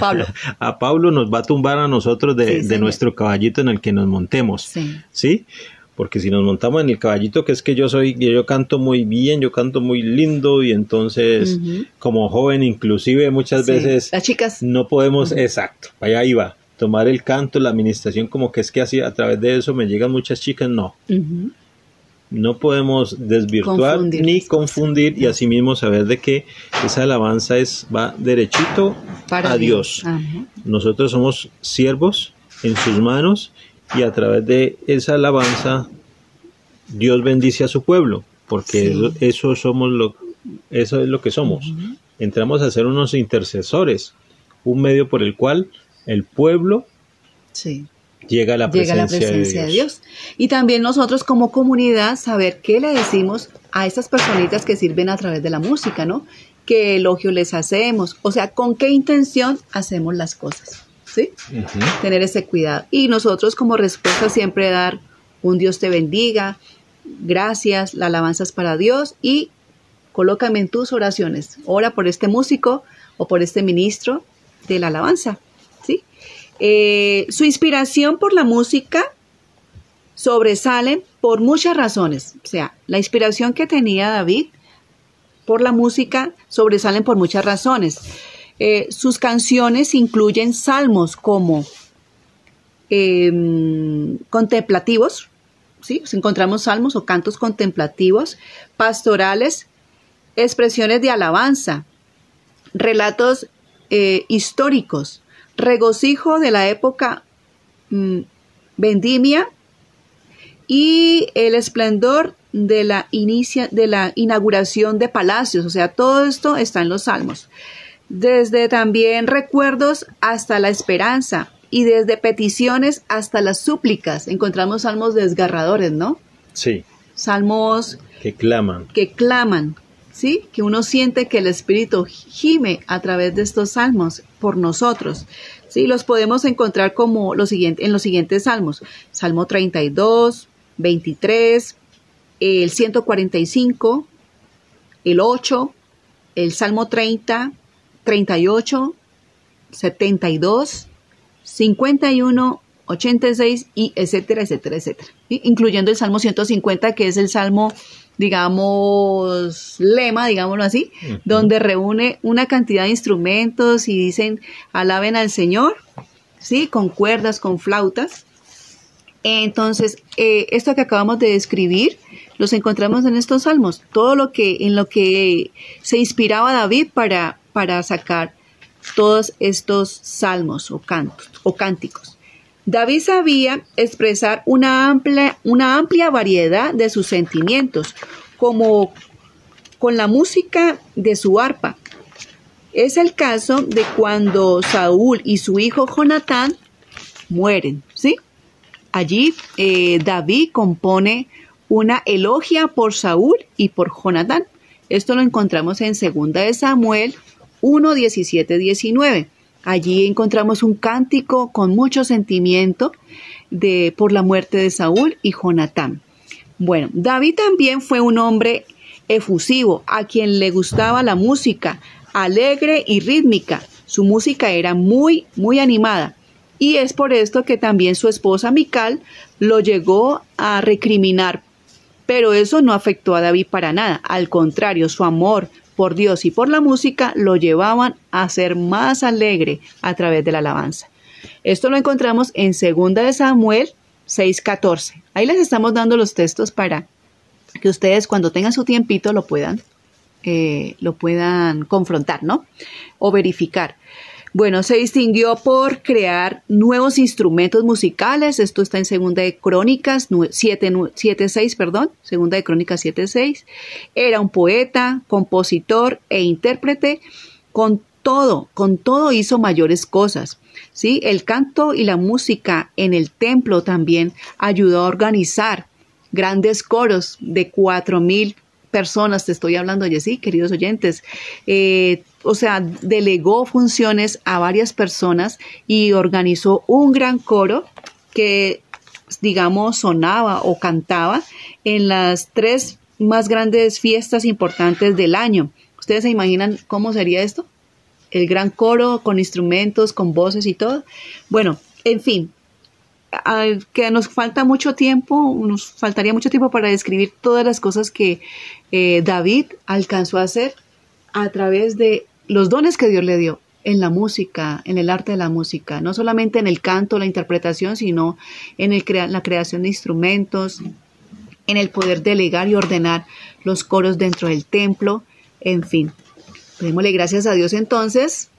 Pablo. A Pablo nos va a tumbar a nosotros de, Sí, de nuestro caballito en el que nos montemos. Sí. ¿sí? Porque si nos montamos en el caballito, que es que yo soy, yo canto muy bien, yo canto muy lindo y entonces como joven inclusive muchas Sí. veces Las chicas. no podemos, exacto, allá iba, tomar el canto, la administración como que es que así a través de eso me llegan muchas chicas, no, no podemos desvirtuar Confundir ni confundir y asimismo saber de que esa alabanza es va derechito Para a Dios. Nosotros somos siervos en sus manos y a través de esa alabanza Dios bendice a su pueblo, porque Sí. eso, eso somos lo eso es lo que somos. Entramos a ser unos intercesores, un medio por el cual el pueblo Sí. llega la llega presencia, la presencia de de Dios. Y también nosotros como comunidad saber qué le decimos a estas personitas que sirven a través de la música, ¿no? ¿Qué elogio les hacemos? O sea, ¿con qué intención hacemos las cosas? ¿Sí? Tener ese cuidado. Y nosotros como respuesta siempre dar un Dios te bendiga, gracias, la alabanza es para Dios y colócame en tus oraciones. Ora por este músico o por este ministro de la alabanza. Eh, su inspiración por la música sobresale por muchas razones. O sea, la inspiración que tenía David por la música sobresalen por muchas razones. Eh, sus canciones incluyen salmos como em, contemplativos, ¿sí? Encontramos salmos o cantos contemplativos, pastorales, expresiones de alabanza, relatos eh, históricos, regocijo de la época mm, vendimia y el esplendor de la, inicia, de la inauguración de palacios. O sea, todo esto está en los salmos. Desde también recuerdos hasta la esperanza y desde peticiones hasta las súplicas. Encontramos salmos desgarradores, ¿no? Sí, Salmos que claman. que claman, ¿sí? Que uno siente que el Espíritu gime a través de estos salmos por nosotros. Sí, los podemos encontrar como en los siguientes salmos. Salmo 32, 23, el 145, el 8, el Salmo 30, 38, 72, 51, 86 y etcétera, etcétera, etcétera. Incluyendo el Salmo 150, que es el Salmo, digamos, lema, digámoslo así, donde reúne una cantidad de instrumentos y dicen, alaben al Señor, ¿sí? Con cuerdas, con flautas. Entonces, eh, esto que acabamos de describir, los encontramos en estos salmos, todo lo que, en lo que se inspiraba David para, para sacar todos estos salmos o cantos o cánticos. David sabía expresar una amplia, una amplia variedad de sus sentimientos, como con la música de su arpa. Es el caso de cuando Saúl y su hijo Jonatán mueren, ¿sí? Allí eh, David compone una elogia por Saúl y por Jonatán. Esto lo encontramos en 2 de Samuel 1, 17, 19. Allí encontramos un cántico con mucho sentimiento de, por la muerte de Saúl y Jonatán. Bueno, David también fue un hombre efusivo, a quien le gustaba la música, alegre y rítmica. Su música era muy, muy animada. Y es por esto que también su esposa Mical lo llegó a recriminar. Pero eso no afectó a David para nada. Al contrario, su amor por Dios y por la música lo llevaban a ser más alegre a través de la alabanza. Esto lo encontramos en 2 de Samuel 6:14. Ahí les estamos dando los textos para que ustedes cuando tengan su tiempito lo puedan, eh, lo puedan confrontar, ¿no? O verificar. Bueno, se distinguió por crear nuevos instrumentos musicales. Esto está en Segunda de Crónicas 7.6, perdón, Segunda de Crónicas 7.6. Era un poeta, compositor e intérprete. Con todo, con todo hizo mayores cosas. ¿sí? El canto y la música en el templo también ayudó a organizar grandes coros de cuatro mil personas, te estoy hablando, Jessy, queridos oyentes. Eh, o sea, delegó funciones a varias personas y organizó un gran coro que, digamos, sonaba o cantaba en las tres más grandes fiestas importantes del año. ¿Ustedes se imaginan cómo sería esto? El gran coro con instrumentos, con voces y todo. Bueno, en fin, que nos falta mucho tiempo, nos faltaría mucho tiempo para describir todas las cosas que eh, David alcanzó a hacer a través de los dones que Dios le dio en la música, en el arte de la música, no solamente en el canto, la interpretación, sino en el crea la creación de instrumentos, en el poder delegar y ordenar los coros dentro del templo, en fin. Démosle gracias a Dios entonces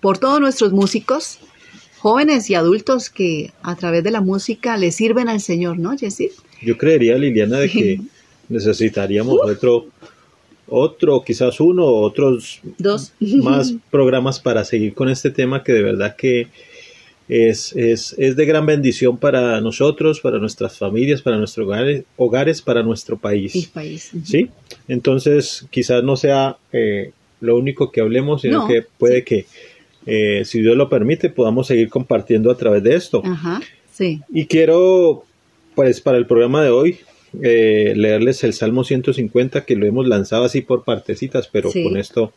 por todos nuestros músicos, jóvenes y adultos que a través de la música le sirven al Señor, ¿no, Jessy? Yo creería, Liliana, de que necesitaríamos otro, otro, quizás uno o otros Dos. más programas para seguir con este tema que de verdad que es, es, es de gran bendición para nosotros, para nuestras familias, para nuestros hogares, hogares para nuestro país. País. ¿Sí? Entonces, quizás no sea eh, lo único que hablemos, sino No, que puede que, eh, si Dios lo permite, podamos seguir compartiendo a través de esto. Ajá, sí. Y quiero, pues, para el programa de hoy, eh, leerles el Salmo 150, que lo hemos lanzado así por partecitas, pero Sí. con esto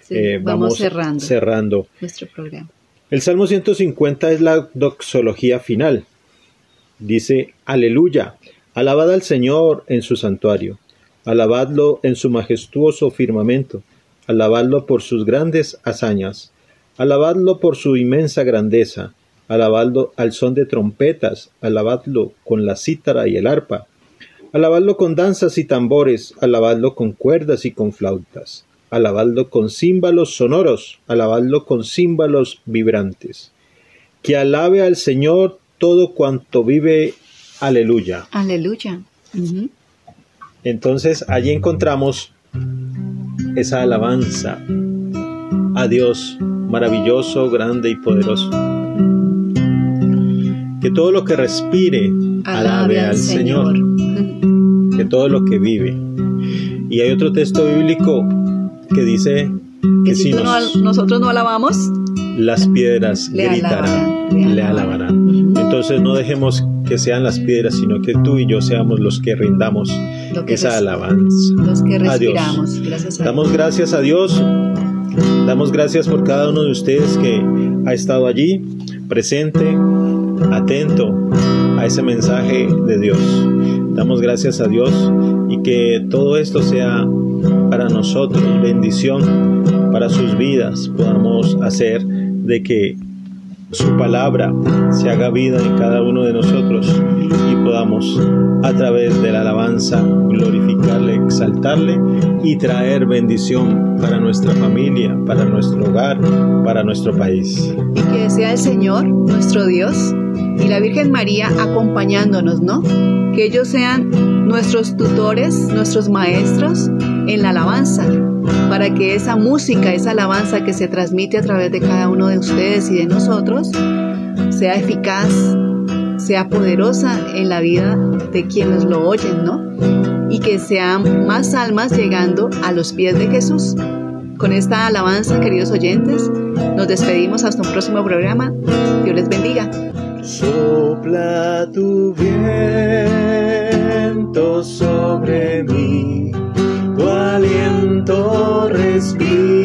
sí. eh, vamos, cerrando cerrando. nuestro programa. El Salmo 150 es la doxología final. Dice, aleluya, alabad al Señor en su santuario, alabadlo en su majestuoso firmamento, alabadlo por sus grandes hazañas, alabadlo por su inmensa grandeza, alabadlo al son de trompetas, alabadlo con la cítara y el arpa, alabadlo con danzas y tambores, alabadlo con cuerdas y con flautas, alabadlo con címbalos sonoros, alabadlo con címbalos vibrantes. Que alabe al Señor todo cuanto vive, aleluya. Aleluya. Entonces allí encontramos esa alabanza a Dios maravilloso, grande y poderoso. Que todo lo que respire alabe al Señor. que todo lo que vive. Y hay otro texto bíblico que dice Que que si no nosotros no alabamos, las piedras Le gritarán, alabarán, le alabarán. Entonces no dejemos que sean las piedras, sino que tú y yo seamos los que rindamos Lo que esa alabanza. los que respiramos. Gracias a Damos gracias a Dios, damos gracias por cada uno de ustedes que ha estado allí, presente, atento a ese mensaje de Dios. Damos gracias a Dios y que todo esto sea para nosotros bendición, para sus vidas, podamos hacer de que su palabra se haga vida en cada uno de nosotros y podamos a través de la alabanza glorificarle, exaltarle y traer bendición para nuestra familia, para nuestro hogar, para nuestro país. y que sea el Señor, nuestro Dios, y la Virgen María acompañándonos, ¿no? Que ellos sean nuestros tutores, nuestros maestros en la alabanza, para que esa música, esa alabanza que se transmite a través de cada uno de ustedes y de nosotros, sea eficaz, sea poderosa en la vida de quienes lo oyen, ¿no? Y que sean más almas llegando a los pies de Jesús. Con esta alabanza, queridos oyentes, nos despedimos hasta un próximo programa. Dios les bendiga. Sopla tu viento sobre mí, aliento respira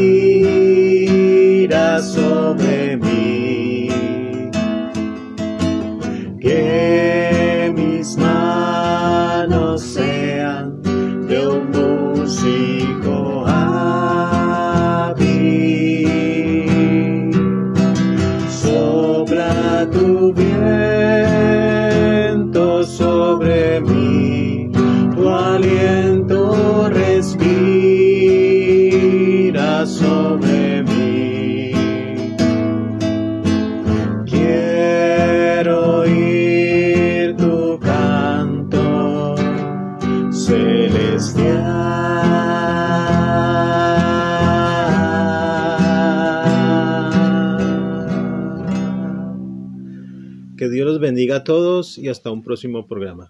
bendiga a todos y hasta un próximo programa.